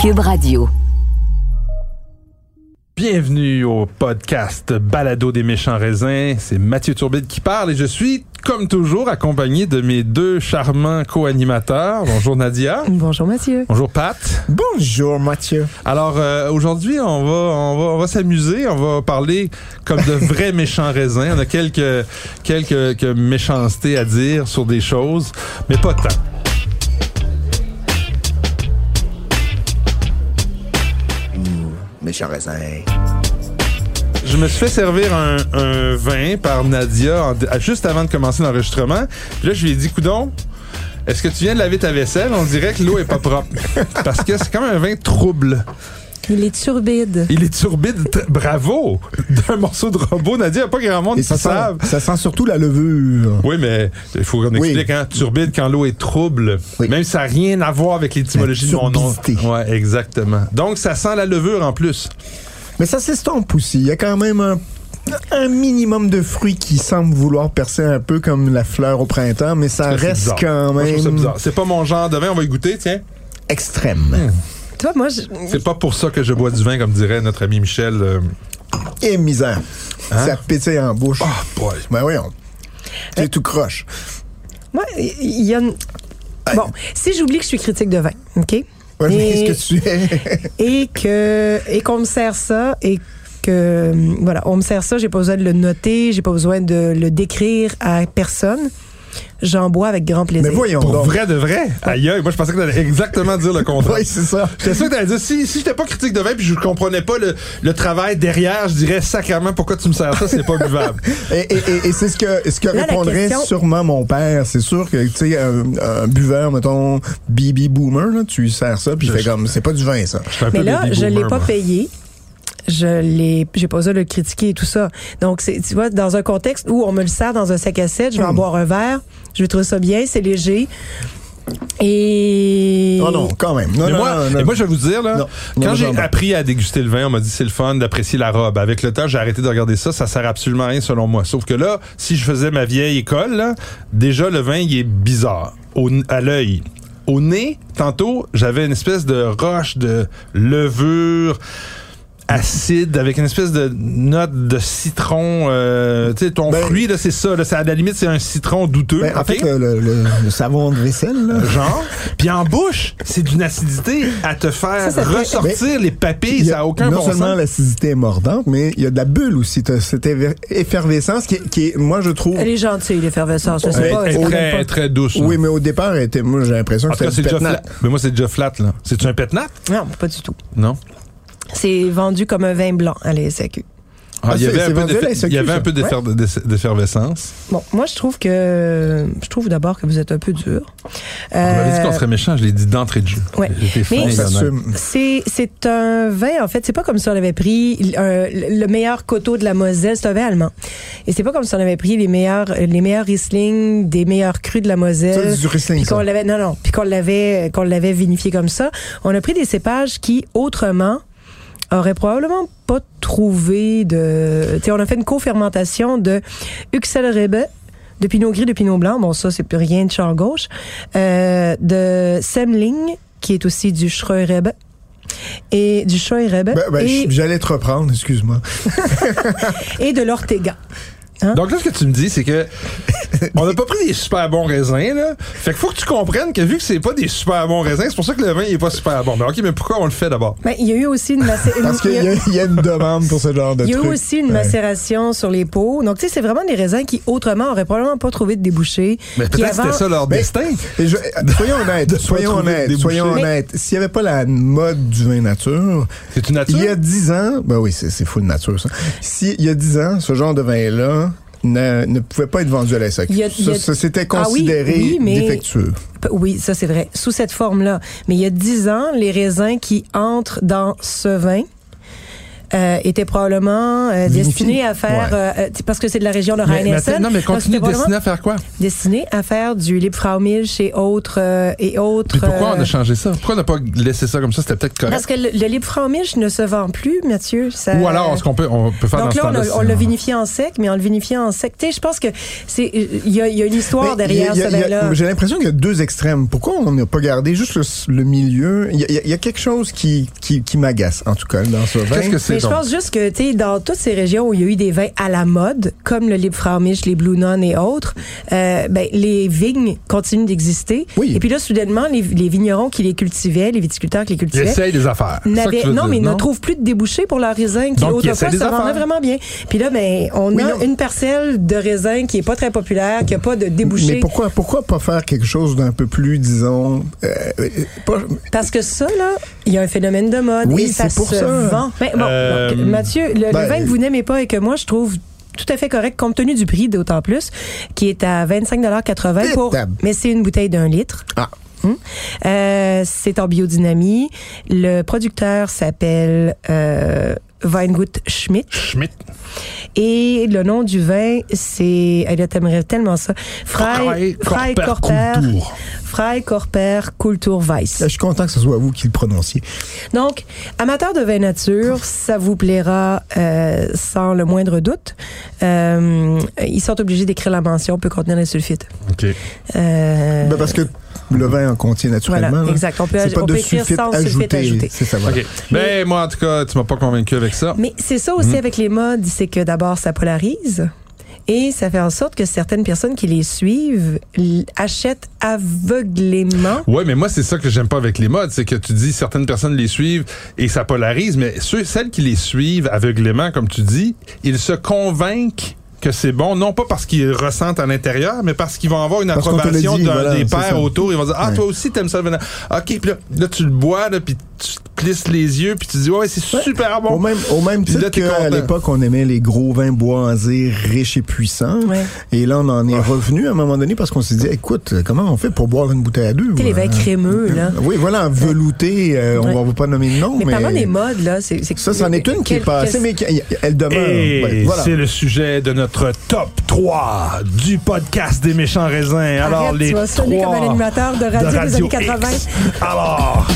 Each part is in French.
Cube Radio. Bienvenue au podcast Balado des méchants raisins. C'est Mathieu Turbide qui parle et je suis, comme toujours, accompagné de mes deux charmants co-animateurs. Bonjour Nadia. Bonjour Mathieu. Bonjour Pat. Bonjour Mathieu. Alors euh, aujourd'hui, on va on va on va s'amuser, on va parler comme de vrais méchants raisins. On a quelques quelques, quelques méchancetés à dire sur des choses, mais pas tant. Méchant raisin. Je me suis fait servir un, vin par Nadia juste avant de commencer l'enregistrement. Puis là, je lui ai dit, coudon, est-ce que tu viens de laver ta vaisselle? On dirait que l'eau est pas propre. Parce que c'est comme un vin trouble. Il est turbide. Il est turbide. Bravo! D'un morceau de robot, Nadia, il n'y a pas grand monde qui ça sent, savent. ça sent surtout la levure. Oui, mais il faut qu'on Oui. explique, hein, turbide quand l'eau est trouble. Oui. Même si ça n'a rien à voir avec l'étymologie de mon nom. turbidité. Ouais, exactement. Donc, ça sent la levure en plus. Mais ça s'estompe aussi. Il y a quand même un, un minimum de fruits qui semble vouloir percer un peu comme la fleur au printemps, mais ça reste bizarre. quand même bizarre. C'est pas mon genre de vin, on va y goûter, tiens. extrême. Toi, moi, je- C'est pas pour ça que je bois du vin, comme dirait notre ami Michel. euh, Et misère. Hein? Ça pétille en bouche. Oh boy. Ben voyons. C'est tout croche. moi, il y a une... Bon, si j'oublie que je suis critique de vin, OK? Ouais, mais Et- Qu'est-ce que tu es? Et que et qu'on me sert ça et que voilà, on me sert ça, j'ai pas besoin de le noter, j'ai pas besoin de le décrire à personne. J'en bois avec grand plaisir. Mais voyons Pour donc. vrai de vrai? Aïe, aïe, moi je pensais que t'allais exactement dire le contraire. Oui, c'est ça. J'étais sûr que t'allais dire, si, si j'étais pas critique de vin puis je comprenais pas le, le travail derrière, je dirais sacrément pourquoi tu me sers ça, c'est pas buvable. Et, et- et- et c'est ce que, ce que Là, répondrait question- sûrement mon père. C'est sûr que, tu sais, un, un buveur, mettons, baby boomer, là, tu lui sers ça, puis il Je- fait comme, c'est pas du vin, ça. Mais là, je l'ai pas payé. Je l'ai, j'ai pas osé le critiquer et tout ça. Donc, c'est, tu vois, dans un contexte où on me le sert dans un sac à 7, je vais en Hmm. boire un verre, je vais trouver ça bien, c'est léger. Et. Oh non, quand même. Non, Mais non, moi, non, non. mais moi, je vais vous dire, là, Non. quand Non, j'ai non, non. appris à déguster le vin, on m'a dit c'est le fun d'apprécier la robe. Avec le temps, j'ai arrêté de regarder ça. Ça sert absolument à rien selon moi. Sauf que là, si je faisais ma vieille école, là, déjà, le vin, il est bizarre. Au, à l'œil. Au nez, tantôt, j'avais une espèce de roche de levure acide avec une espèce de note de citron. euh, tu sais, ton Ben- fruit, là, c'est ça. Là, c'est- à la limite, c'est un citron douteux. Ben, en fait, le, le- le- le savon de vaisselle, là, genre. Puis en bouche, c'est d'une acidité à te faire Ça, ça fait- ressortir les papilles. Ça n'a aucun non bon seulement sens. l'acidité est mordante, mais il y a de la bulle aussi. Cette effervescence qui est, qui est- moi, je trouve. Elle est gentille, l'effervescence. Je sais Elle pas. est je connais très, pas. très douce. Oui, mais au départ, elle était, moi, j'ai l'impression que c'était pétnat. Mais moi, c'est déjà flat, là. C'est-tu un pétnat? Non, pas du tout. Non? C'est vendu comme un vin blanc à la SAQ. Ah, Ah, il y c'est- avait un c'est peu il y avait un ça. d'effervescence. Bon, moi, je trouve que. Je trouve d'abord que vous êtes un peu dur. On m'avait dit Euh, qu'on serait méchant, je l'ai dit d'entrée de jeu. ouais. Mais-. C'est, un vin, en fait, c'est pas comme si on avait pris le meilleur coteau de la Moselle, c'est un vin allemand. Et c'est pas comme si on avait pris les meilleurs, les meilleurs Riesling, des meilleurs crus de la Ça, Moselle. c'est du Riesling, Puis qu'on ça. l'avait, non, non, puis qu'on l'avait, qu'on l'avait vinifié comme ça. On a pris des cépages qui, autrement, auraient probablement pas trouvé de, tu sais, on a fait une co-fermentation de Uxelrebe, de Pinot Gris, de Pinot Blanc. Bon, ça, c'est plus rien de champ gauche. Euh, de Semling, qui est aussi du Schreuerebe. Et du Schreuerebe. Ben, ben, et, J'allais te reprendre, excuse-moi. et de l'Ortega. Hein? Donc là, ce que tu me dis, c'est que on n'a pas pris des super bons raisins, là. Fait qu'il faut que tu comprennes que vu que c'est pas des super bons raisins, c'est pour ça que le vin il est pas super bon. Mais ok, mais pourquoi on le fait d'abord? Ben, il y a eu aussi une, macé- une- Parce qu'il y, y a une demande pour ce genre de Il y a eu truc. aussi une Ouais. macération sur les peaux. Donc, tu sais, c'est vraiment des raisins qui, autrement, auraient probablement pas trouvé de débouchés. Mais peut-être avant- c'était ça leur Ben, destin. Je- soyons honnêtes, soyons honnêtes, soyons honnêtes. S'il n'y avait pas la mode du vin nature, C'est une nature? il y a dix ans, ben oui, c'est c'est full nature ça. Si il y a dix ans, ce genre de vin-là ne, ne pouvait pas être vendu à la SAQ. A- Ça, ça, c'était Ah oui, considéré oui, mais- défectueux. Oui, ça c'est vrai. Sous cette forme-là. Mais il y a dix ans, les raisins qui entrent dans ce vin euh, était probablement euh, destiné à faire, Ouais. euh, euh, parce que c'est de la région de Mais, mais Rhein-Essen. attends, non, mais continue c'était de probablement dessiner à faire quoi? destiné à faire du Liebfraumilch et autres euh, et autres. Puis pourquoi on a changé ça? Pourquoi on n'a pas laissé ça comme ça? C'était peut-être correct. Parce que le, le Liebfraumilch ne se vend plus, Mathieu. Ça- Ou alors, est-ce qu'on peut, on peut faire donc dans là, ce on, on l'a vinifié en sec, mais en le vinifiant en sec, tu sais, je pense que c'est il y a, il y a une histoire Mais derrière a- ce vin-là. J'ai l'impression qu'il y a deux extrêmes. Pourquoi on n'a pas gardé juste le, le milieu? Il y, a, il y a- il y a quelque chose qui, qui, qui m'agace, en tout cas, dans ce vin. Qu'est-ce que c'est je donc? pense juste que, tu sais, dans toutes ces régions où il y a eu des vins à la mode, comme le Liebfraumilch, les Blue Nun et autres, euh, ben, les vignes continuent d'exister. Oui. Et puis là, soudainement, les, les vignerons qui les cultivaient, les viticulteurs qui les Ils cultivaient, essayent des affaires. N'avaient- non, dire, mais ils ne trouvent plus de débouchés pour leurs raisins qui Donc, ils autrefois se vendaient vraiment bien. Puis là, ben, on Oui, a non. une parcelle de raisin qui est pas très populaire, qui a pas de débouchés. Mais pourquoi, pourquoi pas faire quelque chose d'un peu plus, disons, euh, euh, pas- Parce que ça, là, il y a un phénomène de mode Oui, et ça c'est pour se ça. vend. Ben, bon, Euh, donc, Mathieu, le, le ben, vin que vous n'aimez pas et que moi, je trouve tout à fait correct compte tenu du prix d'autant plus, qui est à 25,80 pour... Mais c'est une bouteille d'un litre. Ah. Hum. Euh, c'est en biodynamie. Le producteur s'appelle euh, Weingut Schmidt. Schmidt. Et le nom du vin, c'est... Elle t'aimerait tellement ça. Frei Korper. Kultur. Frei Korper Kulturweiss. Je suis content que ce soit vous qui le prononciez. Donc, amateur de vin nature, ça vous plaira euh, sans le moindre doute. Euh, ils sont obligés d'écrire la mention peut contenir les sulfites. OK. Euh, Ben, parce que le vin en contient naturellement. voilà, exact. On peut, on de peut écrire sans sulfite ajouté. C'est ça, voilà. OK. Ben, moi, en tout cas, tu m'as pas convaincu avec ça. Mais c'est ça aussi avec les modes, c'est que d'abord, ça polarise. Et ça fait en sorte que certaines personnes qui les suivent achètent aveuglément. Ouais, mais moi, c'est ça que j'aime pas avec les modes. C'est que tu dis certaines personnes les suivent et ça polarise, mais ceux, celles qui les suivent aveuglément, comme tu dis, ils se convainquent que c'est bon, non pas parce qu'ils ressentent à l'intérieur, mais parce qu'ils vont avoir une Parce approbation dit, voilà, des ça. autour. Ils vont dire, ah, Ouais. toi aussi, t'aimes ça. OK, puis là, là, tu le bois, là, puis tu te plisses les yeux, puis tu dis, ouais, c'est super bon. Au même, au même titre qu'à l'époque, on aimait les gros vins boisés riches et puissants. Ouais. Et là, on en est revenu à un moment donné parce qu'on s'est dit, écoute, comment on fait pour boire une bouteille à deux? Les vins crémeux, là. Oui, voilà, velouté, euh, Ouais. on va pas nommer de nom, Mais, mais... parlant des modes, là, c'est... ça, c'en est une qui est passée, mais qui- elle demeure. Et Ouais, voilà. c'est le sujet de notre top 3 du podcast des méchants raisins. Alors, Arrête, les tu vas sonner trois comme un animateur de radio, de des années 80. X. Alors...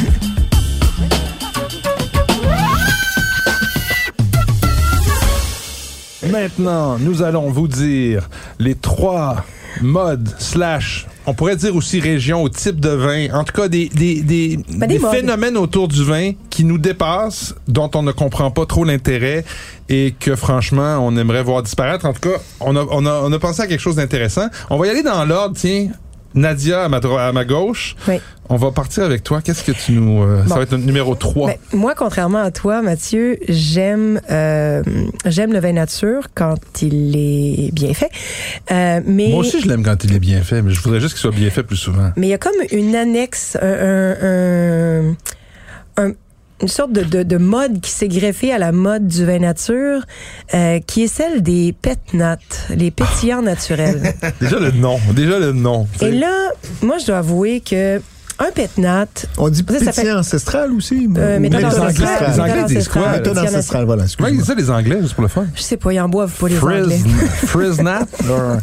Maintenant, nous allons vous dire les trois modes slash, on pourrait dire aussi régions ou type de vin, en tout cas des, des, des, Ben, des phénomènes autour du vin qui nous dépassent, dont on ne comprend pas trop l'intérêt et que franchement, on aimerait voir disparaître. En tout cas, on a, on a, on a pensé à quelque chose d'intéressant. On va y aller dans l'ordre, tiens. Nadia à ma, à ma gauche. Oui. On va partir avec toi. Qu'est-ce que tu nous... euh, Bon. Ça va être notre numéro 3. Ben, moi, contrairement à toi, Mathieu, j'aime euh, j'aime le vin nature quand il est bien fait. Euh, mais Moi aussi, je l'aime quand il est bien fait, mais je voudrais juste qu'il soit bien fait plus souvent. mais il y a comme une annexe, un- un- un- une sorte de, de, de mode qui s'est greffée à la mode du vin nature, euh, qui est celle des pet nat, les pétillants naturels. Déjà le nom. Déjà le nom. Et là, moi, je dois avouer que un pet nat, On dit Ça, pétillant fait- ancestral aussi. euh, méthode méthode ancestrale, Les Anglais disent quoi? Méthode pétillant ancestrale, voilà. Comment ils disent ça, les Anglais, juste pour le fun? Je sais pas, ils en boivent pas les Anglais. Frizz, Friznat? or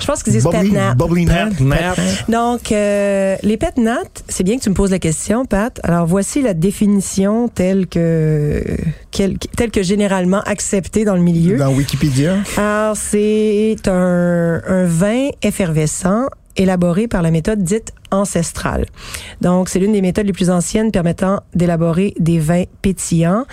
Je pense qu'ils disent pet Bubbly, nat. bubbly nat. Nat? Donc, euh, les pet nat, c'est bien que tu me poses la question, Pat. Alors, voici la définition telle que, quelle- telle que généralement acceptée dans le milieu. Dans Wikipédia. Alors, c'est un, un vin effervescent élaboré par la méthode dite ancestrale. Donc, c'est l'une des méthodes les plus anciennes permettant d'élaborer des vins pétillants.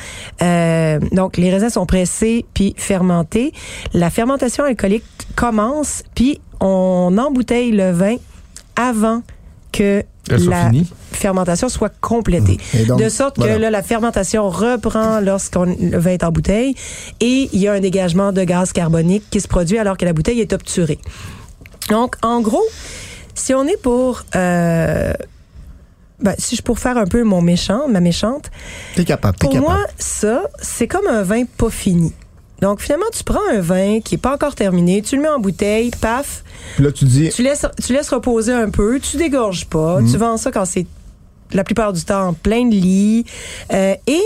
Euh, donc, les raisins sont pressés puis fermentés. La fermentation alcoolique commence, puis on embouteille le vin avant que la fermentation soit complétée. Donc, de sorte voilà. que là, la fermentation reprend lorsqu'on le vin est en bouteille et il y a un dégagement de gaz carbonique qui se produit alors que la bouteille est obturée. Donc, en gros, si on est pour... euh, ben, si je pour faire un peu mon méchant, ma méchante, T'es capable, t'es pour capable. moi, ça, c'est comme un vin pas fini. Donc, finalement, tu prends un vin qui est pas encore terminé, tu le mets en bouteille, paf, Puis là, tu dis, tu laisses, tu laisses reposer un peu, tu dégorges pas, Mhm. tu vends ça quand c'est la plupart du temps plein de lit. euh, et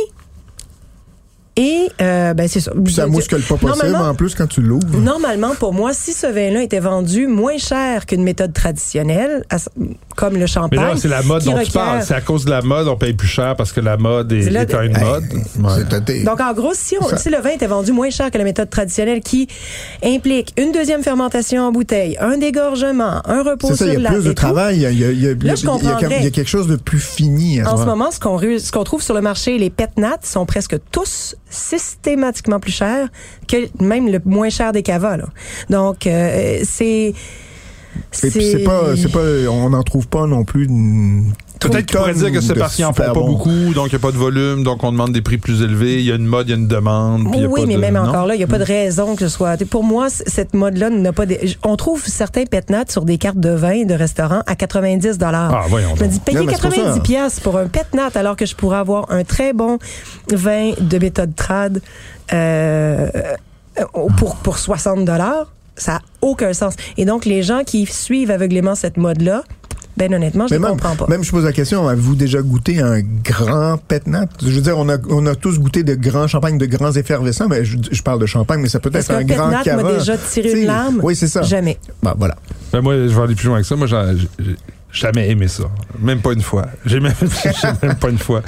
Et euh, ben c'est ça. Ça mouscule pas possible en plus quand tu l'ouvres. Normalement, pour moi, si ce vin-là était vendu moins cher qu'une méthode traditionnelle, comme le Mais champagne, là, c'est la mode dont tu requiert- parles. C'est à cause de la mode, on paye plus cher parce que la mode est, C'est là est une Hey, mode. Ouais. Donc, en gros, si, on- Ça- si le vin était vendu moins cher que la méthode traditionnelle qui implique une deuxième fermentation en bouteille, un dégorgement, un repos ça, sur il y a la plus de travail. Il y a, il y a- il y a- il y a- je il y a- comprendrais. il y a quelque chose de plus fini. à En ce ce moment. ce qu'on qu'on trouve sur le marché, les pet nats sont presque tous systématiquement plus chers que même le moins cher des cavas. là. Donc, euh, c'est... Et puis c'est pas, c'est pas, on n'en trouve pas non plus. une Peut-être qu'il pourrait dire que c'est parce qu'ils en font pas beaucoup, donc il n'y a pas de volume, donc on demande des prix plus élevés. Il y a une mode, il y a une demande. puis il y a oui, pas mais de- même non? encore là, il n'y a pas de raison que ce soit. Pour moi, cette mode-là n'a pas. de- On trouve certains pet nats sur des cartes de vin de restaurants à 90 Ah, voyons Je me dis, payer Non, mais c'est pour 90 ça. pièces pour un pet nat alors que je pourrais avoir un très bon vin de méthode trad euh, euh, pour, pour 60 dollars, ça n'a aucun sens. Et donc, les gens qui suivent aveuglément cette mode-là, ben honnêtement, je ne comprends pas. même je pose la question, avez-vous déjà goûté un grand pétnat? Je veux dire, on a, on a tous goûté de grands champagnes, de grands effervescents, mais je, je parle de champagne, mais ça peut être un pet grand cava. m'a déjà tiré une larme? Oui, c'est ça. Jamais. Bah, voilà. Ben, moi, je vais aller plus loin que ça. Moi, j'ai jamais aimé ça. Même pas une fois. J'ai même, même pas une fois.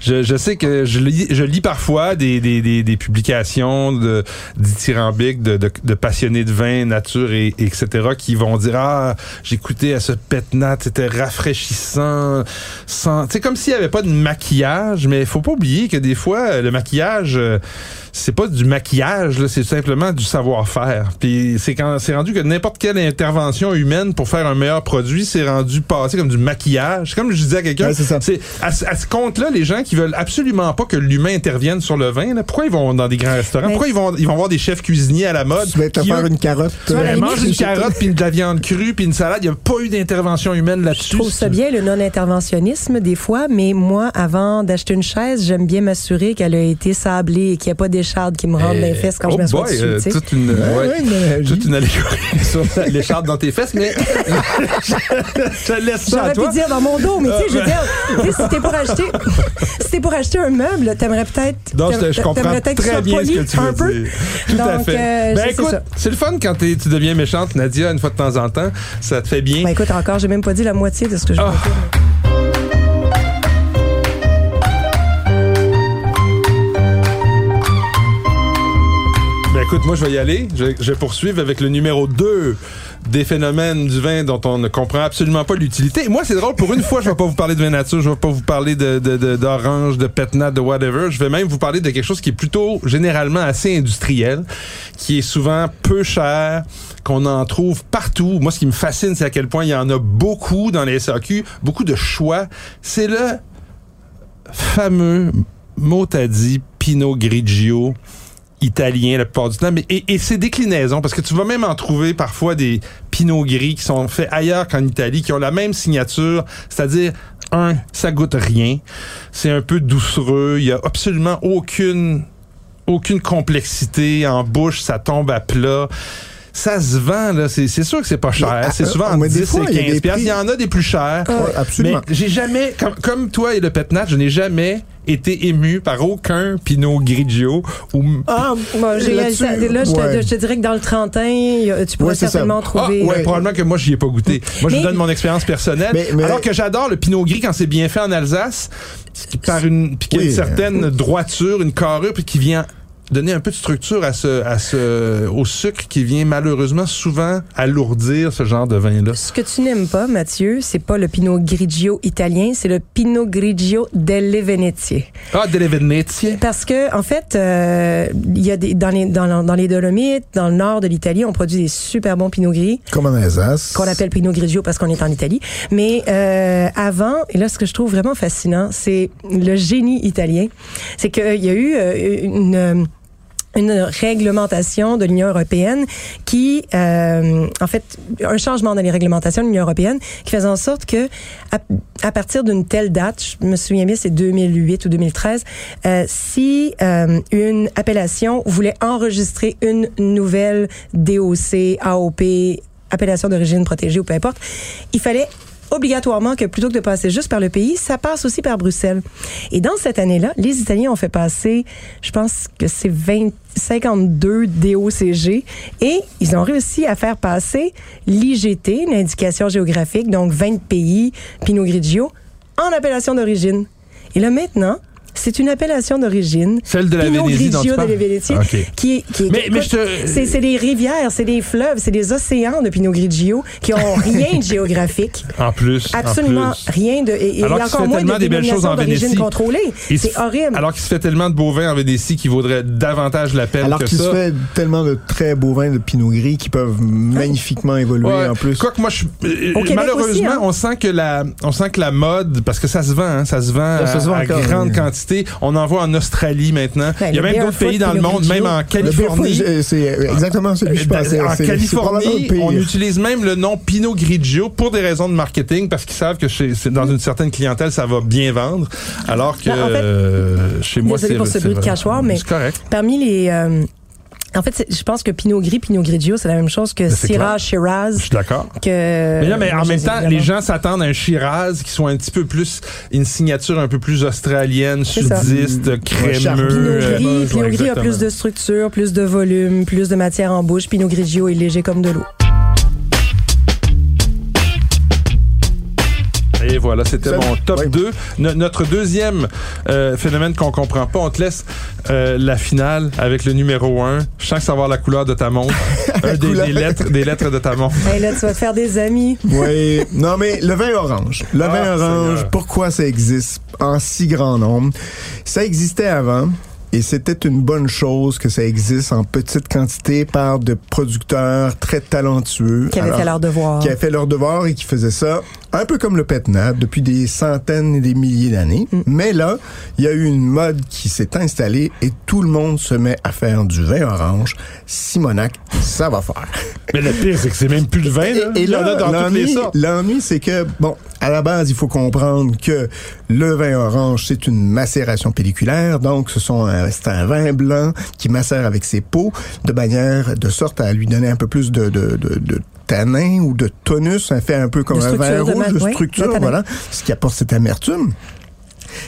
Je, je sais que je lis, je lis parfois des, des, des, des publications de, dithyrambiques de, de, de passionnés de vin, nature et, et etc. qui vont dire, ah, goûté à ce pétnat, c'était rafraîchissant. Sans, c'est comme s'il y avait pas de maquillage, mais il faut pas oublier que des fois, le maquillage, euh, c'est pas du maquillage, là, c'est simplement du savoir-faire. Puis c'est quand c'est rendu que n'importe quelle intervention humaine pour faire un meilleur produit, c'est rendu passé comme du maquillage. Comme je disais à quelqu'un, Ouais, c'est ça. c'est à, ce- à ce compte-là, les gens qui veulent absolument pas que l'humain intervienne sur le vin, là, pourquoi ils vont dans des grands restaurants? Pourquoi ils vont ils vont voir des chefs cuisiniers à la mode Tu vas te faire eux, une carotte. à la euh, mangent une je- carotte puis de la viande crue puis une salade. Il n'y a pas eu d'intervention humaine là-dessus. Je trouve ça bien, le non-interventionnisme, des fois, mais moi, avant d'acheter une chaise, j'aime bien m'assurer qu'elle a été sablée et qu'il n'y a pas d'échardes qui me rentrent dans les fesses quand oh je m'assois dessus. euh, toute une, Ouais, ouais, ouais, toute une allégorie sur l'écharpe dans tes fesses, mais je, je laisse ça à J'aurais pu dire dans mon dos, mais tu sais, je veux dire, tu sais, si t'es pour acheter, si pour acheter un meuble, t'aimerais peut-être, Non, je, te- je comprends peut-être très bien ce que tu un veux peu. dire. Tout à Donc, fait. euh, ben c'est écoute, c'est le fun quand tu deviens méchante, Nadia, une fois de temps en temps. Ça te fait bien. Ben écoute, encore, j'ai même pas dit la moitié de ce que je Ah. veux dire. Écoute, moi je vais y aller. Je, je vais poursuivre avec le numéro 2 des phénomènes du vin dont on ne comprend absolument pas l'utilité. Et Moi, c'est drôle, pour une fois, je vais pas vous parler de vin nature, je vais pas vous parler de, de, de- d'orange, de pétnat, de whatever. Je vais même vous parler de quelque chose qui est plutôt généralement assez industriel, qui est souvent peu cher, qu'on en trouve partout. Moi, ce qui me fascine, c'est à quel point il y en a beaucoup dans les SAQ, beaucoup de choix. C'est le fameux mot Pinot Grigio italien la plupart du temps, mais et, et ses déclinaisons, parce que tu vas même en trouver parfois des Pinot gris qui sont faits ailleurs qu'en Italie, qui ont la même signature, c'est-à-dire un, ça goûte rien, c'est un peu doucereux, il y a absolument aucune aucune complexité en bouche, ça tombe à plat. Ça se vend, là. C'est, c'est sûr que c'est pas cher. C'est euh, souvent entre des 10 fois, et il y a 15 des piastres. prix- Il y en a des plus chers. Ouais, absolument. Mais j'ai jamais, comme, comme toi et le Petnat, je n'ai jamais été ému par aucun Pinot Grigio ou Ah, Bon, j'ai réalisé- là, je, te, ouais. je te dirais que dans le Trentin, tu pourrais Ouais, ça. certainement Ah, trouver. ouais, probablement que moi, j'y ai pas goûté. Moi, je vous donne mon expérience personnelle. Mais- mais- alors que j'adore le Pinot Gris quand c'est bien fait en Alsace, qui par une, a Oui. une certaine droiture, une carrure, puis qui vient donner un peu de structure à ce, à ce, au sucre qui vient malheureusement souvent alourdir ce genre de vin-là. Ce que tu n'aimes pas, Mathieu, c'est pas le Pinot Grigio italien, c'est le Pinot Grigio delle Venezie. Ah, delle Venezie. Parce que en fait, euh, il y a des dans les dans, dans les Dolomites, dans le nord de l'Italie, on produit des super bons Pinot Gris Comme en Alsace. qu'on appelle Pinot Grigio parce qu'on est en Italie. Mais euh, avant, et là, ce que je trouve vraiment fascinant, c'est le génie italien. C'est qu'il y a eu euh, une une réglementation de l'Union européenne qui, euh, en fait, un changement dans les réglementations de l'Union européenne qui faisait en sorte que, à partir d'une telle date, je me souviens bien, c'est 2008 ou 2013, euh, si euh, une appellation voulait enregistrer une nouvelle DOC, AOP, appellation d'origine protégée ou peu importe, il fallait obligatoirement que plutôt que de passer juste par le pays, ça passe aussi par Bruxelles. Et dans cette année-là, les Italiens ont fait passer, je pense que c'est 20, 52 DOCG et ils ont réussi à faire passer l'IGT, l'indication géographique, donc 20 pays, Pinot Grigio, en appellation d'origine. Et là maintenant, c'est une appellation d'origine. Celle de la Pinot Vénétie dont tu Grigio de Vénétie, Ok. qui, qui est- Mais- mais te- c'est c'est des rivières, c'est des fleuves, c'est des océans de Pinot Grigio qui ont rien de géographique. En plus. en Absolument plus. rien de et, et Alors qu'il se encore fait moins tellement de des belles choses en Vénétie. contrôlée. Il C'est horrible. Alors qu'il se fait tellement de beaux vins en Vénétie qui vaudrait davantage la peine Alors que qu'il ça. se fait tellement de très beaux vins de Pinot Gris qui peuvent magnifiquement évoluer Ouais. en plus. Quoique moi, je, euh, Québec malheureusement, aussi, hein. on sent que la, on sent que la mode, parce que ça se vend, hein, ça se vend Ça à, se vend à grande oui. On en voit en Australie maintenant. Ben, Il y a même d'autres pays dans le monde, même en Californie. C'est exactement celui que je pensais. En C'est- c'est probablement Californie, on utilise même le nom Pinot Grigio pour des raisons de marketing parce qu'ils savent que chez, dans une certaine clientèle, ça va bien vendre. Alors que Ben, en fait, euh, chez moi, désolé c'est pour ce c'est bruit de cachoir, mais- correct. Parmi les euh, en fait, c'est- je pense que Pinot Gris, Pinot Grigio, c'est la même chose que Ben, Syrah, Je Shiraz, suis d'accord. que. Mais là, mais en même je temps, les gens s'attendent à un Shiraz qui soit un petit peu plus, une signature un peu plus australienne, sudiste, crémeux. charpie. Pinot euh, Gris, ouais, Pinot Gris a plus de structure, plus de volume, plus de matière en bouche. Pinot Grigio est léger comme de l'eau. Et voilà, c'était mon top ouais. 2. No- notre deuxième euh, phénomène qu'on comprend pas, on te laisse euh, la finale avec le numéro 1. Je sens que ça va avoir la couleur de ta montre. Un des, lettres, des lettres de ta montre. Hey, là, tu vas te faire des amis. Oui, non mais le vin orange. Le Ah, vin orange, Seigneur. pourquoi ça existe en si grand nombre? Ça existait avant. Et c'était une bonne chose que ça existe en petite quantité par de producteurs très talentueux. Qui Alors, fait leur devoir. qui avaient fait leur devoir et qui faisaient ça un peu comme le pétnat depuis des centaines et des milliers d'années. Mm. Mais là, il y a eu une mode qui s'est installée et tout le monde se met à faire du vin orange. Simonac, ça va faire. Mais le pire, c'est que c'est même plus le vin. Là. Et, et là, l'ennui, c'est que, bon, à la base, il faut comprendre que le vin orange, c'est une macération pelliculaire. Donc, ce sont un, c'est un vin blanc qui macère avec ses peaux de manière, de sorte à lui donner un peu plus de, de, de, de tanin ou de tonus. Ça fait un peu comme un vin rouge de structure, voilà, ce qui apporte cette amertume.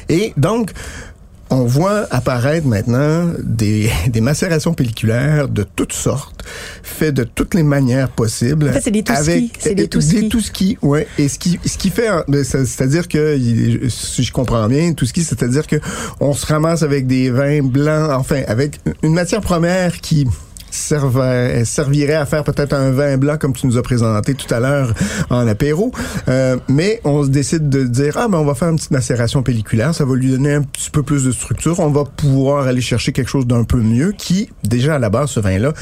Et donc, on voit apparaître maintenant des, des macérations pelliculaires de toutes sortes, faites de toutes les manières possibles. En fait, c'est des tout-skis. Avec- C'est des tout-skis. Des tout-skis, ouais. Et ce qui, ce qui fait, ben, c'est- c'est-à-dire que, si je comprends bien, tout ski, c'est-à-dire que on se ramasse avec des vins blancs, enfin, avec une matière première qui servait- servirait à faire peut-être un vin blanc comme tu nous as présenté tout à l'heure en apéro. Euh, mais on se décide de dire, ah, ben, on va faire une petite macération pelliculaire. Ça va lui donner un petit peu plus de structure. On va pouvoir aller chercher quelque chose d'un peu mieux qui, déjà à la base, ce vin-là,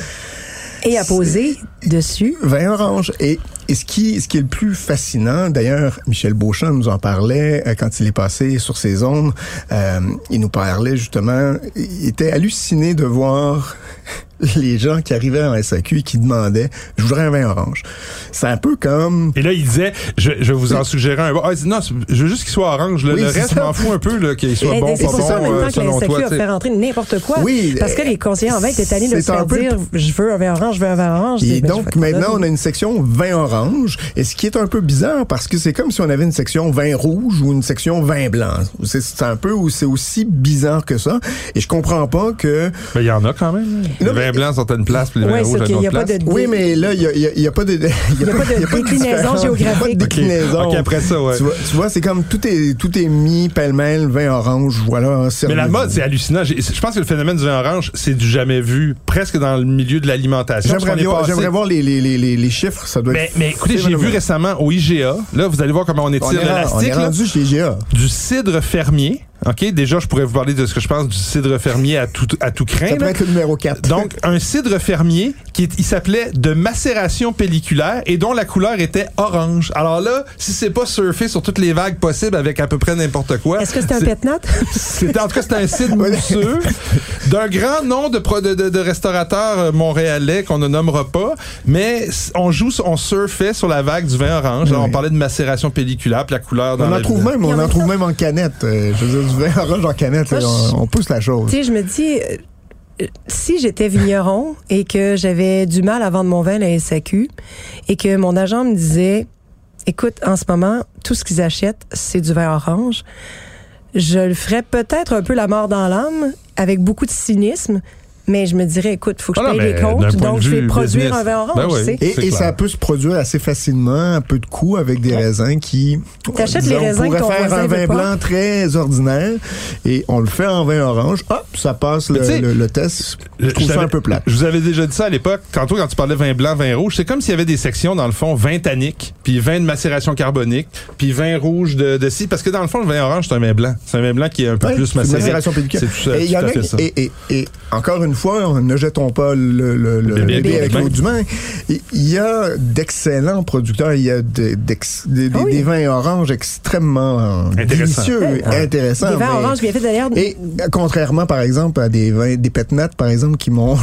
Et à poser dessus. vin orange. Et, et ce, qui, ce qui est le plus fascinant, d'ailleurs, Michel Beauchamp nous en parlait euh, quand il est passé sur ses ondes. Euh, il nous parlait justement, il était halluciné de voir les gens qui arrivaient en SAQ et qui demandaient, je voudrais un vin orange. C'est un peu comme... Et là, il disait, je, je vais vous en suggérer un. Ah, il dit, non, je veux juste qu'il soit orange. là. Oui, le reste, m'en fous un peu là, qu'il soit Mais bon, c'est pas pour bon, ça en même euh, temps que la SAQ toi. a fait rentrer n'importe quoi. Oui, Parce que les conseillers en vin étaient allés de se faire peu- dire je veux un vin orange, je veux un vin orange. Dis, Et ben, je donc, maintenant, on a une section vin orange, et ce qui est un peu bizarre, parce que c'est comme si on avait une section vin rouge ou une section vin blanc. C'est un peu, ou c'est aussi bizarre que ça. Et je comprends pas que... Il y en a quand même. Les Non, vins mais- blancs sont à une place, puis les Ouais, vins rouges à une autre pas place. Oui, mais là, il n'y a, pas de... Il y a pas de déclinaison différence. Il y a pas de géographique. déclinaison. OK, après ça, ouais. Tu vois, c'est comme tout est, tout est mis pêle-mêle, vin orange, voilà. Mais la mode, c'est hallucinant. Je pense que le phénomène du vin orange, c'est du jamais vu, presque dans le milieu de l'alimentation. J'aimerais voir, les, les, les, les, les chiffres, ça doit Mais, être... mais écoutez, j'ai vu récemment au IGA, là, vous allez voir comment on étire l'élastique, du cidre fermier. OK, déjà, je pourrais vous parler de ce que je pense du cidre fermier à tout, à tout craint. Ça pourrait être le numéro 4. Donc, un cidre fermier qui est- il s'appelait de macération pelliculaire et dont la couleur était orange. Alors là, si c'est pas surfer sur toutes les vagues possibles avec à peu près n'importe quoi. Est-ce que c'était un c'est- pétnat? C'était en tout cas c'était un cidre mousseux d'un grand nom de, pro- de, de- de restaurateurs euh, montréalais qu'on ne nommera pas, mais on joue, on surfait sur la vague du vin orange. Alors, on parlait de macération pelliculaire, puis la couleur dans On en la trouve même, on en trouve même en canette. Euh, je veux dire, vin orange en canette, Moi, on, on pousse la chose. Tu sais, je me dis, euh, si j'étais vigneron et que j'avais du mal à vendre mon vin à la SAQ et que mon agent me disait, écoute, en ce moment, tout ce qu'ils achètent, c'est du vin orange. Je le ferais peut-être un peu la mort dans l'âme, avec beaucoup de cynisme, mais je me dirais, écoute, faut que je Ah non, paye les comptes, donc je vais produire business. un vin orange, Ben oui. tu sais. Et, ça peut se produire assez facilement, un peu de coût, avec des Ouais. raisins qui. T'achètes les raisins On que ton pourrait faire voisin un veut vin pas. blanc très ordinaire et on le fait en vin orange. Hop, ça passe le, test. Je trouve ça un peu plat. Je vous avais déjà dit ça à l'époque. Tantôt, quand tu parlais vin blanc, vin rouge, c'est comme s'il y avait des sections, dans le fond, vin tannique, puis vin de macération carbonique, puis vin rouge de, de ci. Parce que dans le fond, le vin orange, c'est un vin blanc. C'est un vin blanc qui est un peu Ouais, plus macéré. C'est tout, ça- Et il y tout en à a fait qui- ça. et, et- et encore une fois, ne jetons pas le, le- le bébé bébé avec l'eau du bain. Il y a d'excellents producteurs. Il y a de- d'ex- des, des- Ah oui. des vins oranges extrêmement Intéressant. délicieux, Ouais. intéressants. Des vins mais- oranges bien faits d'ailleurs. Et contrairement, par exemple, à des vins, des pétnates, par exemple, qui m'ont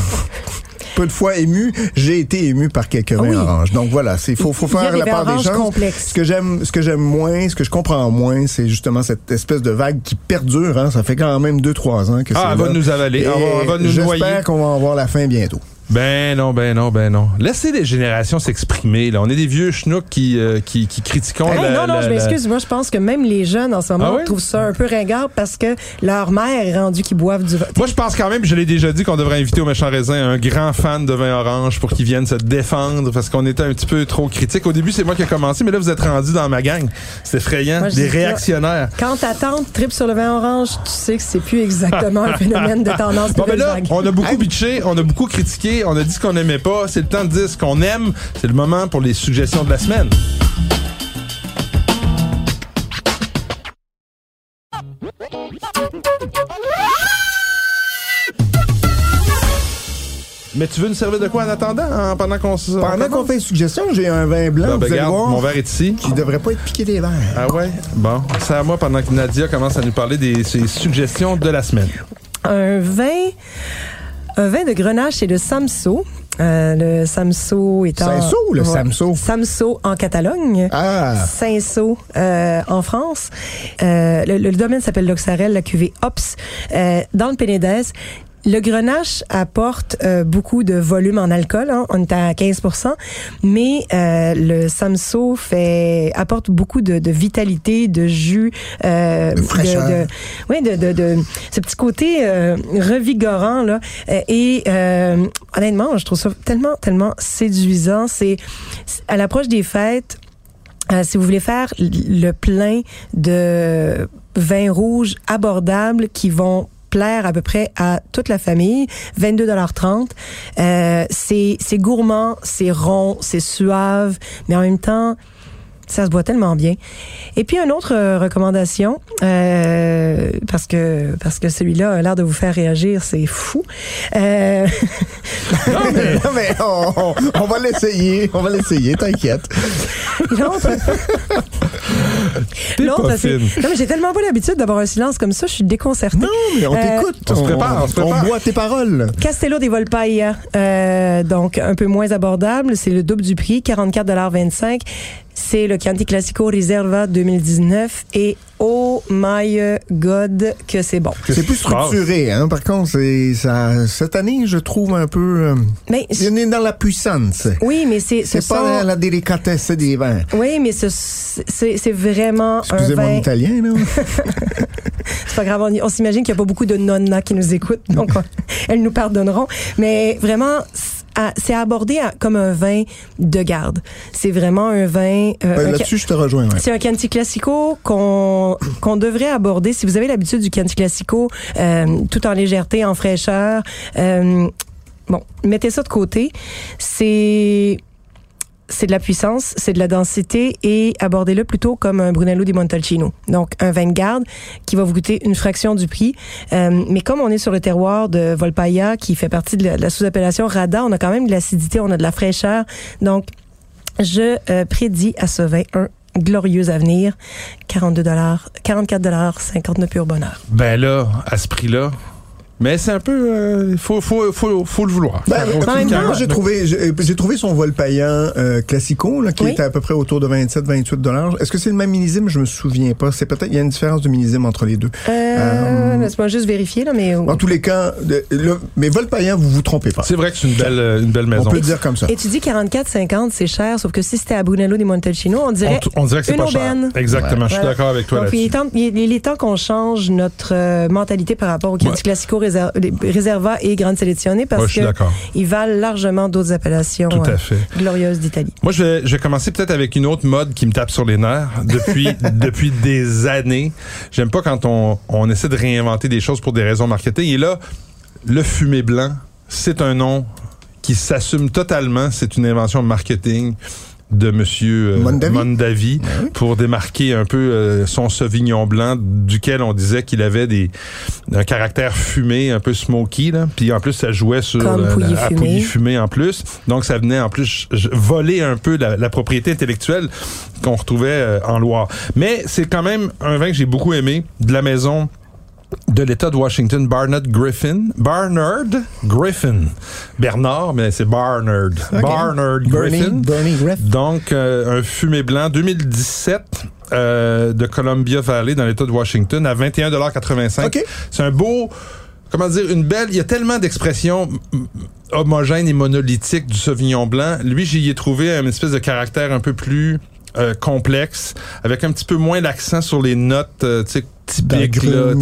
peu de fois ému, j'ai été ému par quelques vins oui. oranges. Donc voilà, c'est faut, faut faire la vins part des complexes. Ce que j'aime, ce que j'aime moins, ce que je comprends moins, c'est justement cette espèce de vague qui perdure. Hein. Ça fait quand même deux trois ans que Ah, c'est elle va nous avaler. Et Elle va- elle va nous noyer. J'espère qu'on va en voir la fin bientôt. Ben non, ben non, ben non. Laissez les générations s'exprimer. Là, on est des vieux schnouks qui euh, qui, qui critiquons. Hey, la- non, non, la- je la- m'excuse. Moi, je pense que même les jeunes en ce moment Ah oui? trouvent ça un peu ringard parce que leur mère est rendue qu'ils boivent du vin. Moi, je pense quand même, je l'ai déjà dit, qu'on devrait inviter au méchant raisin un grand fan de vin orange pour qu'il vienne se défendre parce qu'on était un petit peu trop critique. Au début, c'est moi qui ai commencé, mais là, vous êtes rendu dans ma gang. C'est effrayant. Moi, des réactionnaires. Quand ta tante tripe sur le vin orange, tu sais que c'est plus exactement un phénomène de tendance Bon, ben nouvelle là, vague. on a beaucoup bitché, on a beaucoup critiqué, on a dit ce qu'on aimait pas. C'est le temps de dire ce qu'on aime. C'est le moment pour les suggestions de la semaine. Mais tu veux nous servir de quoi en attendant, hein, pendant qu'on se. Pendant qu'on fait une suggestion, j'ai un vin blanc, ben, vous allez regarde, voir, mon verre est ici. qui devrait pas être piqué des verres. Ah ouais? Bon, c'est à moi pendant que Nadia commence à nous parler des ses suggestions de la semaine. Un vin, un vin de grenache, c'est le Samso. Euh, le Samso étant... Samso ou le. Samso? Samso en Catalogne. Ah! Saint-Saul euh, en France. Euh, le, le domaine s'appelle l'Oxarel, la cuvée Ops, dans le Pénédès. Le grenache apporte euh, beaucoup de volume en alcool, hein, on est à 15% mais euh, le Samso fait apporte beaucoup de, de vitalité, de jus, euh, De de, oui, de, de, de ce petit côté euh, revigorant là. Euh, et euh, honnêtement, je trouve ça tellement tellement séduisant. C'est à l'approche des fêtes. Euh, si vous voulez faire le plein de vins rouges abordables qui vont plaire à peu près à toute la famille, 22,30 euh, c'est c'est gourmand, c'est rond, c'est suave, mais en même temps, ça se boit tellement bien. Et puis une autre euh, recommandation, euh, parce que parce que celui-là a l'air de vous faire réagir, c'est fou. Euh, Non, mais Non, mais on, va l'essayer. On va l'essayer, t'inquiète. L'autre, l'autre, c'est. Non, mais j'ai tellement pas l'habitude d'avoir un silence comme ça, je suis déconcertée. Non, mais on Euh, t'écoute. on se prépare, on se prépare. boit tes paroles. Castello des Volpaia, euh, donc un peu moins abordable, c'est le double du prix, 44,25 C'est le Chianti Classico Riserva 2019 et oh my god que c'est bon. C'est plus structuré, hein. Par contre, c'est ça. Cette année, je trouve un peu. euh, Mais on est dans la puissance. oui, mais c'est ce C'est pas sont- la, délicatesse des vins. Oui, mais ce- c'est c'est vraiment un Excusez mon vin. italien, là. C'est pas grave, on, s'imagine qu'il y a pas beaucoup de nonnas qui nous écoutent, donc on- elles nous pardonneront. Mais vraiment, c'est abordé à- comme un vin de garde. C'est vraiment un vin. euh, Ben, Là-dessus, je te rejoins. ouais. C'est un Chianti Classico qu'on qu'on devrait aborder. Si vous avez l'habitude du Chianti Classico, euh, tout en légèreté, en fraîcheur, euh, bon, mettez ça de côté. C'est c'est de la puissance, c'est de la densité et abordez-le plutôt comme un Brunello di Montalcino. Donc, un garde qui va vous coûter une fraction du prix. Euh, mais comme on est sur le terroir de Volpaia, qui fait partie de la, de la sous-appellation Rada, on a quand même de l'acidité, on a de la fraîcheur. Donc, je euh, prédis à ce vin un glorieux avenir. 42 dollars, 44 dollars, 59 pur bonheur. Ben là, à ce prix-là, Mais c'est un peu, euh, il faut, faut, faut, faut le vouloir. Ben, j'ai trouvé, j'ai j'ai trouvé son vol paillant euh, classico, là, qui Oui. était à peu près autour de 27-28 dollars. Est-ce que c'est le même millésime? Je me souviens pas. C'est peut-être, il y a une différence de millésime entre les deux. Euh, Laisse-moi juste vérifier, là, mais. En tous les cas, le- mais vol paillant, vous vous trompez pas. C'est vrai que c'est une belle, euh, une belle On maison. peut le dire comme ça. Et tu dis 44,50, c'est cher, sauf que si c'était à Brunello di Montalcino, on dirait. On, on dirait que c'est une pas cher. aubaine. Exactement, je suis Voilà. d'accord avec toi Donc, il est, là-dessus. temps, il, est, il est temps qu'on change notre euh, mentalité par rapport au Chianti Ouais. Classico, Reserva et Grande Selezione parce Ouais, je suis que d'accord. ils valent largement d'autres appellations Tout à euh, fait. glorieuses d'Italie. Moi, je vais, je vais commencer peut-être avec une autre mode qui me tape sur les nerfs depuis, depuis des années. J'aime pas quand on, on essaie de réinventer des choses pour des raisons marketing. Et là, le fumé blanc, c'est un nom qui s'assume totalement. C'est une invention marketing de Monsieur euh, Mondavi. Mondavi pour démarquer un peu euh, son Sauvignon blanc duquel on disait qu'il avait des un caractère fumé, un peu smoky là. Puis en plus ça jouait sur Comme Pouilly la- à fumé. Fumé en plus. Donc ça venait en plus voler un peu la, la propriété intellectuelle qu'on retrouvait euh, en Loire. Mais c'est quand même un vin que j'ai beaucoup aimé de la maison de l'État de Washington, Barnard Griffin. Barnard Griffin. Bernard, mais c'est Barnard. Barnard Griffin. Bernie Griff. Donc, euh, un fumé blanc 2017 euh, de Columbia Valley dans l'État de Washington à 21,85 OK. C'est un beau, comment dire, une belle. Il y a tellement d'expressions homogènes et monolithiques du Sauvignon blanc. Lui, j'y ai trouvé une espèce de caractère un peu plus euh, complexe, avec un petit peu moins l'accent sur les notes, euh, tu sais, là,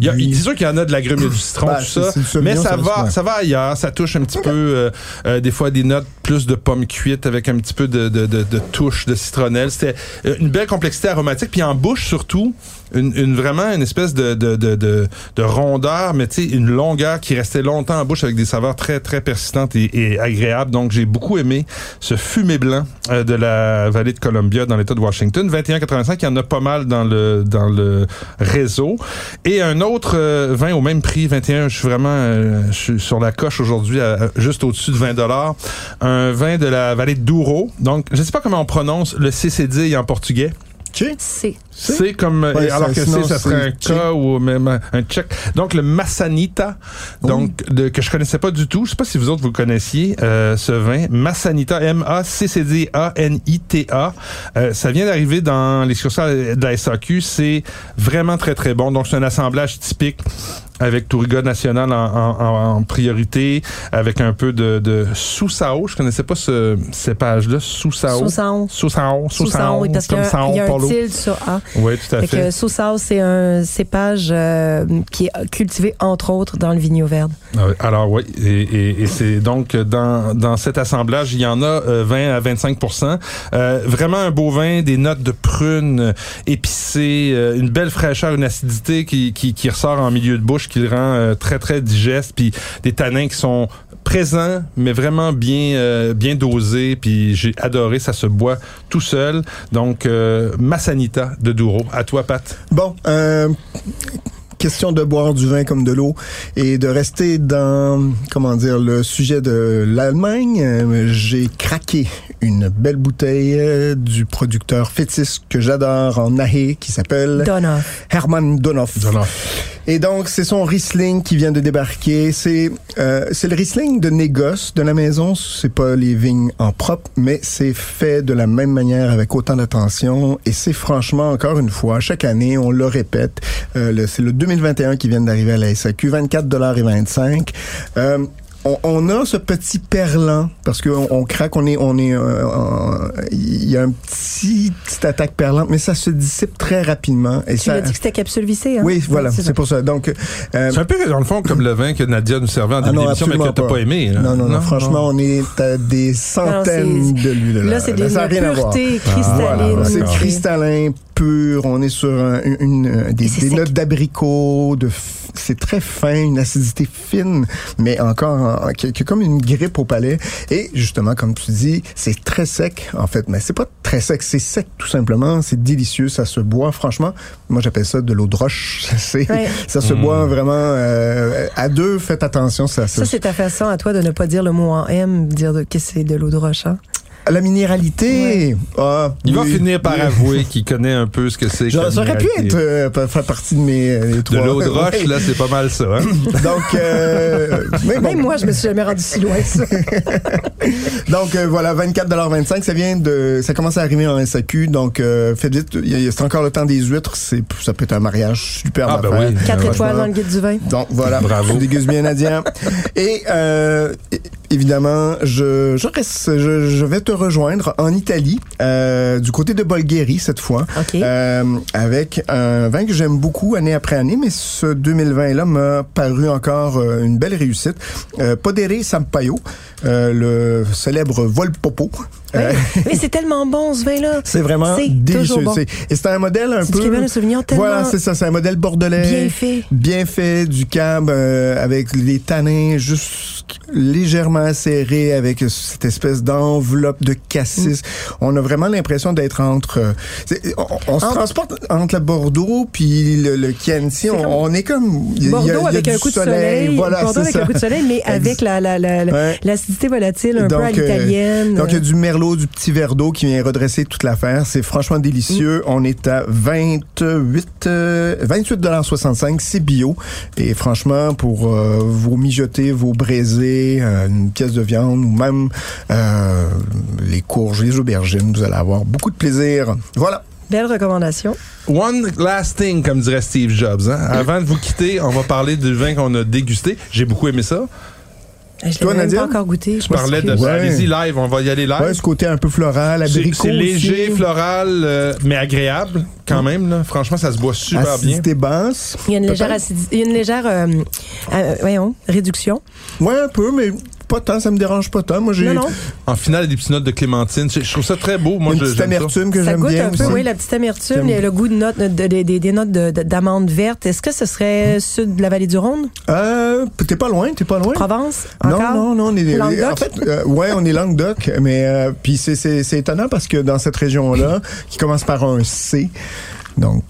y a-. C'est sûr qu'il y en a de l'agrume et du citron, Ben, tout ça. c'est Mais ça va, ça va ailleurs. Ça touche un petit peu, euh, euh, des fois, des notes plus de pommes cuites avec un petit peu de, de, de, de touche de citronnelle. C'était euh, une belle complexité aromatique. Puis en bouche, surtout, une, une vraiment une espèce de, de, de, de, de rondeur, mais tu sais, une longueur qui restait longtemps en bouche avec des saveurs très, très persistantes et, agréables. Donc, j'ai beaucoup aimé ce fumé blanc euh, de la vallée de Columbia dans l'État de Washington. 21,85, il y en a pas mal dans le, dans le réseau. Et un autre euh, vin au même prix, 21, je suis vraiment euh, sur la coche aujourd'hui, juste au-dessus de 20 dollars. Un vin de la vallée de Douro. Donc, je sais pas comment on prononce le CCD en portugais. OK. C'est. C'est comme Ouais, alors que sinon, c'est ça serait un K ou même un tchèque. Donc le Massanita, donc de, que je connaissais pas du tout. Je sais pas si vous autres vous connaissiez euh, ce vin Massanita M A C C D A N I T A. Euh, ça vient d'arriver dans les succursales de la SAQ. C'est vraiment très très bon. Donc c'est un assemblage typique avec Touriga National en, en- en- priorité, avec un peu de, de Sousao. Je connaissais pas ce cépage-là, Sousao. Sousao. Sousao. Sousao, oui, parce qu'il y a, il y a un tilde sur A. Oui, tout à Fait fait. que Sousao, c'est un cépage euh, qui est cultivé, entre autres, dans le Vigno Verde. Ah Alors oui, et, et- et c'est donc dans, dans cet assemblage, il y en a euh, 20 à 25% euh, Vraiment un beau vin, des notes de prune euh, épicées, euh, une belle fraîcheur, une acidité qui, qui, qui ressort en milieu de bouche, qui le rend euh, très très digeste, puis des tanins qui sont présents, mais vraiment bien euh, bien dosés, puis j'ai adoré, ça se boit tout seul. Donc euh, Massanita de Douro. À toi, Pat. Bon, euh, question de boire du vin comme de l'eau et de rester dans, comment dire, le sujet de l'Allemagne. J'ai craqué une belle bouteille du producteur fétis que j'adore en Nahé qui s'appelle Donoff. Hermann Donhoff. Et donc, c'est son Riesling qui vient de débarquer. C'est euh, c'est le Riesling de négoce de la maison. C'est pas les vignes en propre, mais c'est fait de la même manière avec autant d'attention. Et c'est franchement, encore une fois, chaque année, on le répète. Euh, c'est le 2021 qui vient d'arriver à la SAQ, 24 dollars et 25. Euh, on, on a ce petit perlant parce qu'on on craque, on est, on est, euh, il y a un petit petite attaque perlante, mais ça se dissipe très rapidement. Et Tu ça, dit que c'était capsule vissée, hein? oui, voilà, c'est pour ça. Donc, euh, C'est un peu, dans le fond, comme le vin que Nadia nous servait en Ah début non, d'émission, mais que t'as pas. aimé. là. non, non, non, franchement, on est à des centaines de lui. Là, Là, c'est des ça pureté Ah, cristalline. voilà, C'est cristallin pur. On est sur un- une, une- des, des notes d'abricot. De, f- c'est très fin, une acidité fine, mais encore en- qui, qui est comme une grippe au palais. Et justement, comme tu dis, c'est très sec en fait, mais c'est pas très sec, c'est sec tout simplement. C'est délicieux, ça se boit. Franchement, moi j'appelle ça de l'eau de roche. C'est, Ouais. ça se boit vraiment euh, à deux. Faites attention, ça. Ça, c'est ta façon à toi de ne pas dire le mot en M, dire de, que c'est de l'eau de roche. Hein? La minéralité. Ah, Il va finir par oui. avouer qu'il connaît un peu ce que c'est. Ça aurait pu être euh, faire partie de mes euh, les De trois. l'eau de roche, Ouais. là, c'est pas mal ça. Hein? Donc, euh, mais bon. Même moi, je me suis jamais rendu si loin que ça. Donc euh, voilà, 24,25 ça vient de, ça commence à arriver en SAQ. Donc euh, faites vite, il y a- c'est encore le temps des huîtres. C'est, ça peut être un mariage super Ah, ben oui. Quatre étoiles dans le guide du vin. Donc voilà, Bravo. déguses bien Nadia. Et euh, évidemment, je, je reste, je, je vais te rejoindre en Italie, euh, du côté de Bulgarie cette fois, euh, avec un vin que j'aime beaucoup année après année, mais ce 2020-là m'a paru encore euh, une belle réussite. Podere Sampaio, le célèbre Volpopo. Mais c'est tellement bon, ce vin-là. c'est vraiment délicieux. bon. Et c'est un modèle un peu. du Cabernet Sauvignon tellement Voilà, c'est ça. C'est un modèle bordelais. bien fait. Bien fait, du cab euh, avec les tanins juste légèrement acérés, avec cette espèce d'enveloppe de cassis. Mm. On a vraiment l'impression d'être entre... euh, on on se Entre- transporte entre le Bordeaux puis le, le Chianti. On, comme on est comme... il y a- il y a- Bordeaux il y a avec un coup de soleil. Voilà, Bordeaux avec ça. un coup de soleil, mais avec la, la, la, la- Ouais. l'acidité volatile un peu à Donc, euh, l'italienne. Donc, il y a du merlot, du petit verre d'eau qui vient redresser toute l'affaire. C'est franchement délicieux. Mm. On est à 28, euh, 28,65 C'est bio. Et franchement, pour euh, vos mijoter, vos braisés, euh, une pièce de viande ou même euh, les courges, les aubergines, vous allez avoir beaucoup de plaisir. Voilà. Belle recommandation. One last thing, comme dirait Steve Jobs. Hein? Avant de vous quitter, on va parler du vin qu'on a dégusté. J'ai beaucoup aimé ça. Je Toi, Nadia? pas encore goûté. Je parlais de. Ouais. Allez-y live, on va y aller live. Ouais, ce côté un peu floral, C'est abricot c'est léger, aussi. floral, euh, mais agréable quand même. Là. Franchement, ça se boit super bien. Acidité basse. Il y a une légère, acidité- il y a une légère euh, euh, voyons, réduction. Ouais, un peu, mais pas tant. Ça me dérange pas tant. Moi, j'ai Non, non. En finale, des petites notes de clémentine. Je, je trouve ça très beau. Moi, une je, petite j'aime ça. amertume que Ça j'aime goûte bien un peu, aussi. oui, la petite amertume, le goût de notes, de, de- des- des notes de- de- d'amandes vertes. Est-ce que ce serait sud de la vallée du Rhône? Euh, t'es pas loin, t'es pas loin. Provence? Non, Encore? non, non, on est Languedoc? en fait, euh, ouais, on est Languedoc, mais euh, puis c'est c'est c'est étonnant parce que dans cette région-là, qui commence par un C, donc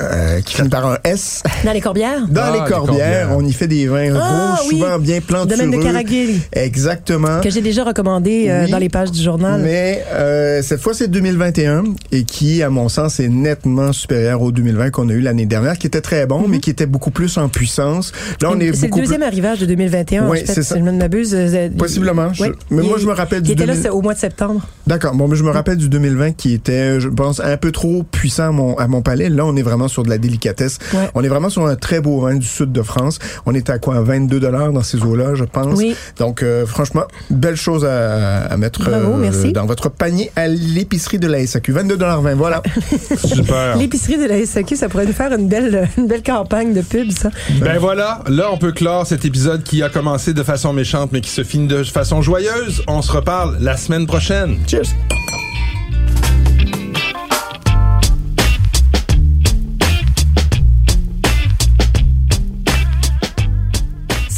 euh, qui finit par un S, Dans les Corbières? dans Ah, les les corbières, on y fait des vins Ah, rouges, oui. souvent bien plantureux. Domaine de Caraguil, Exactement. que j'ai déjà recommandé euh, Oui. dans les pages du journal. Mais euh, cette fois, c'est 2021 et qui, à mon sens, est nettement supérieur au 2020 qu'on a eu l'année dernière, qui était très bon, mais qui était beaucoup plus en puissance. Là, on est Mhm. c'est le deuxième arrivage de 2021. Oui, en fait, c'est ça. Si je ne m'abuse. Possiblement. je-. Mais Il- moi, je me rappelle Il du était là 2000 c'est au mois de septembre. D'accord. Bon, mais je me rappelle du 2020 qui était, je pense, un peu trop puissant à mon, à mon palais. Là, on est vraiment sur de la délicatesse. Ouais. On est vraiment sur un très beau vin du sud de France. On est à quoi? 22 dollars dans ces eaux-là, je pense. Oui. Donc, euh, franchement, belle chose à, à mettre Bravo, merci. dans votre panier à l'épicerie de la SAQ. 22 dollars 20. Voilà. Super. L'épicerie de la SAQ, ça pourrait nous faire une belle, une belle campagne de pub, ça. Ben voilà, là on peut clore cet épisode qui a commencé de façon méchante mais qui se finit de façon joyeuse. On se reparle la semaine prochaine. Cheers.